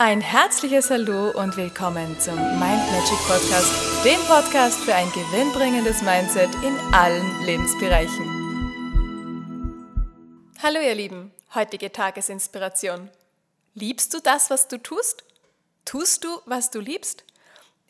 Ein herzliches Hallo und willkommen zum Mind Magic Podcast, dem Podcast für ein gewinnbringendes Mindset in allen Lebensbereichen. Hallo ihr Lieben, heutige Tagesinspiration. Liebst du das, was du tust? Tust du, was du liebst?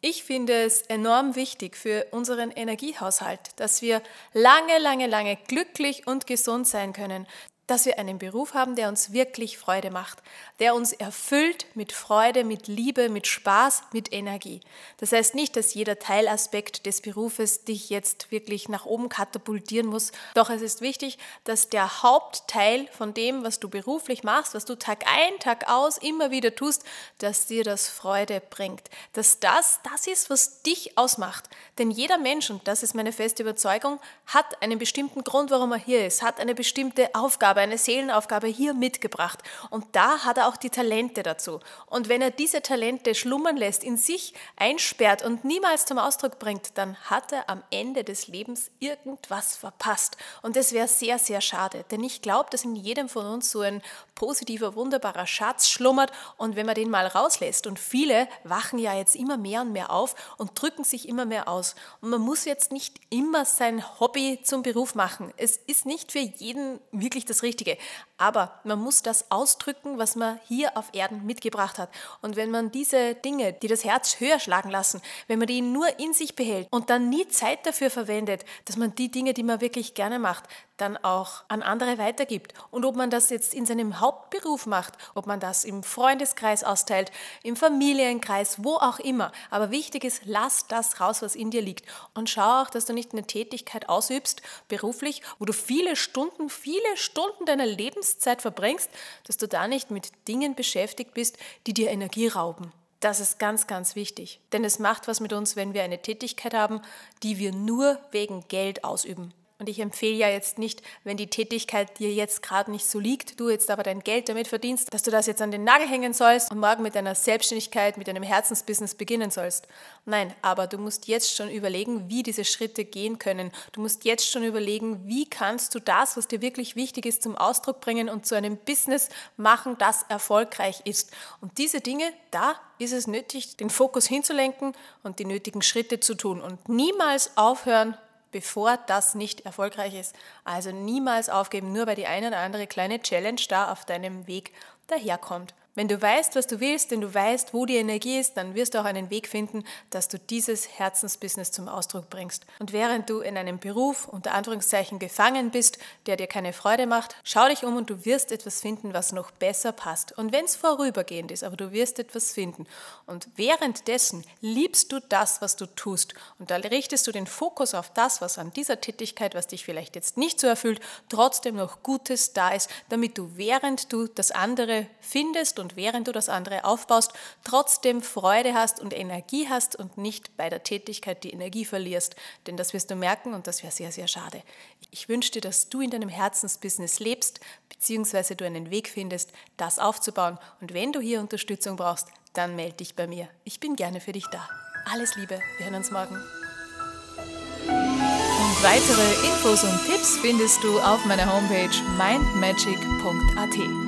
Ich finde es enorm wichtig für unseren Energiehaushalt, dass wir lange, lange, lange glücklich und gesund sein können, dass wir einen Beruf haben, der uns wirklich Freude macht, der uns erfüllt mit Freude, mit Liebe, mit Spaß, mit Energie. Das heißt nicht, dass jeder Teilaspekt des Berufes dich jetzt wirklich nach oben katapultieren muss, doch es ist wichtig, dass der Hauptteil von dem, was du beruflich machst, was du Tag ein, Tag aus immer wieder tust, dass dir das Freude bringt, dass das das ist, was dich ausmacht. Denn jeder Mensch, und das ist meine feste Überzeugung, hat einen bestimmten Grund, warum er hier ist, hat eine bestimmte Aufgabe, Aufgabe, eine Seelenaufgabe hier mitgebracht. Und da hat er auch die Talente dazu. Und wenn er diese Talente schlummern lässt, in sich einsperrt und niemals zum Ausdruck bringt, dann hat er am Ende des Lebens irgendwas verpasst. Und das wäre sehr, sehr schade. Denn ich glaube, dass in jedem von uns so ein positiver, wunderbarer Schatz schlummert. Und wenn man den mal rauslässt, und viele wachen ja jetzt immer mehr und mehr auf und drücken sich immer mehr aus. Und man muss jetzt nicht immer sein Hobby zum Beruf machen. Es ist nicht für jeden wirklich das Richtige Richtige. Aber man muss das ausdrücken, was man hier auf Erden mitgebracht hat. Und wenn man diese Dinge, die das Herz höher schlagen lassen, wenn man die nur in sich behält und dann nie Zeit dafür verwendet, dass man die Dinge, die man wirklich gerne macht, dann auch an andere weitergibt. Und ob man das jetzt in seinem Hauptberuf macht, ob man das im Freundeskreis austeilt, im Familienkreis, wo auch immer. Aber wichtig ist, lass das raus, was in dir liegt. Und schau auch, dass du nicht eine Tätigkeit ausübst, beruflich, wo du viele Stunden, viele Stunden deiner Lebenszeit verbringst, dass du da nicht mit Dingen beschäftigt bist, die dir Energie rauben. Das ist ganz, ganz wichtig. Denn es macht was mit uns, wenn wir eine Tätigkeit haben, die wir nur wegen Geld ausüben. Und ich empfehle ja jetzt nicht, wenn die Tätigkeit dir jetzt gerade nicht so liegt, du jetzt aber dein Geld damit verdienst, dass du das jetzt an den Nagel hängen sollst und morgen mit deiner Selbstständigkeit, mit deinem Herzensbusiness beginnen sollst. Nein, aber du musst jetzt schon überlegen, wie diese Schritte gehen können. Du musst jetzt schon überlegen, wie kannst du das, was dir wirklich wichtig ist, zum Ausdruck bringen und zu einem Business machen, das erfolgreich ist. Und diese Dinge, da ist es nötig, den Fokus hinzulenken und die nötigen Schritte zu tun und niemals aufhören, bevor das nicht erfolgreich ist. Also niemals aufgeben, nur weil die eine oder andere kleine Challenge da auf deinem Weg daherkommt. Wenn du weißt, was du willst, wenn du weißt, wo die Energie ist, dann wirst du auch einen Weg finden, dass du dieses Herzensbusiness zum Ausdruck bringst. Und während du in einem Beruf unter Anführungszeichen gefangen bist, der dir keine Freude macht, schau dich um und du wirst etwas finden, was noch besser passt. Und wenn es vorübergehend ist, aber du wirst etwas finden. Und währenddessen liebst du das, was du tust. Und da richtest du den Fokus auf das, was an dieser Tätigkeit, was dich vielleicht jetzt nicht so erfüllt, trotzdem noch Gutes da ist, damit du während du das andere findest und und während du das andere aufbaust, trotzdem Freude hast und Energie hast und nicht bei der Tätigkeit die Energie verlierst. Denn das wirst du merken und das wäre sehr, sehr schade. Ich wünsche dir, dass du in deinem Herzensbusiness lebst, beziehungsweise du einen Weg findest, das aufzubauen. Und wenn du hier Unterstützung brauchst, dann melde dich bei mir. Ich bin gerne für dich da. Alles Liebe, wir hören uns morgen. Und weitere Infos und Tipps findest du auf meiner Homepage mindmagic.at.